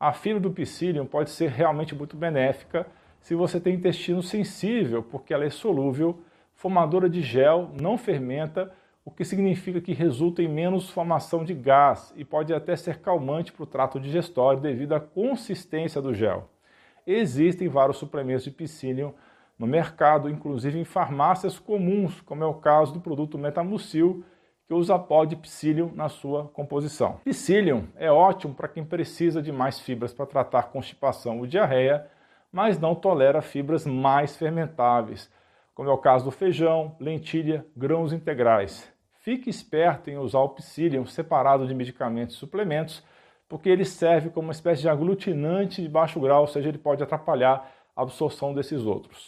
A fibra do psyllium pode ser realmente muito benéfica se você tem intestino sensível, porque ela é solúvel, formadora de gel, não fermenta, o que significa que resulta em menos formação de gás e pode até ser calmante para o trato digestório devido à consistência do gel. Existem vários suplementos de psyllium no mercado, inclusive em farmácias comuns, como é o caso do produto Metamucil, que usa pó de psyllium na sua composição. Psyllium é ótimo para quem precisa de mais fibras para tratar constipação ou diarreia, mas não tolera fibras mais fermentáveis, como é o caso do feijão, lentilha, grãos integrais. Fique esperto em usar o psyllium separado de medicamentos e suplementos, porque ele serve como uma espécie de aglutinante de baixo grau, ou seja, ele pode atrapalhar a absorção desses outros.